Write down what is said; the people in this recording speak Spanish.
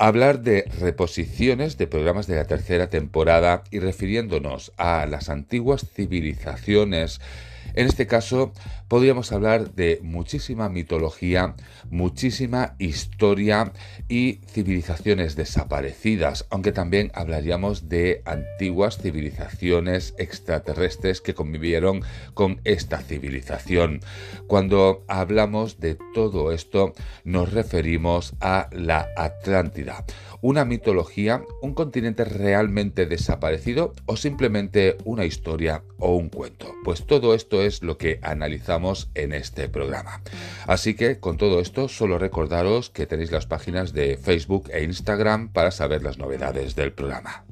hablar de reposiciones de programas de la tercera temporada y refiriéndonos a las antiguas civilizaciones en este caso, podríamos hablar de muchísima mitología, muchísima historia y civilizaciones desaparecidas, aunque también hablaríamos de antiguas civilizaciones extraterrestres que convivieron con esta civilización. Cuando hablamos de todo esto, nos referimos a la Atlántida una mitología, un continente realmente desaparecido o simplemente una historia o un cuento. Pues todo esto es lo que analizamos en este programa. Así que con todo esto solo recordaros que tenéis las páginas de Facebook e Instagram para saber las novedades del programa.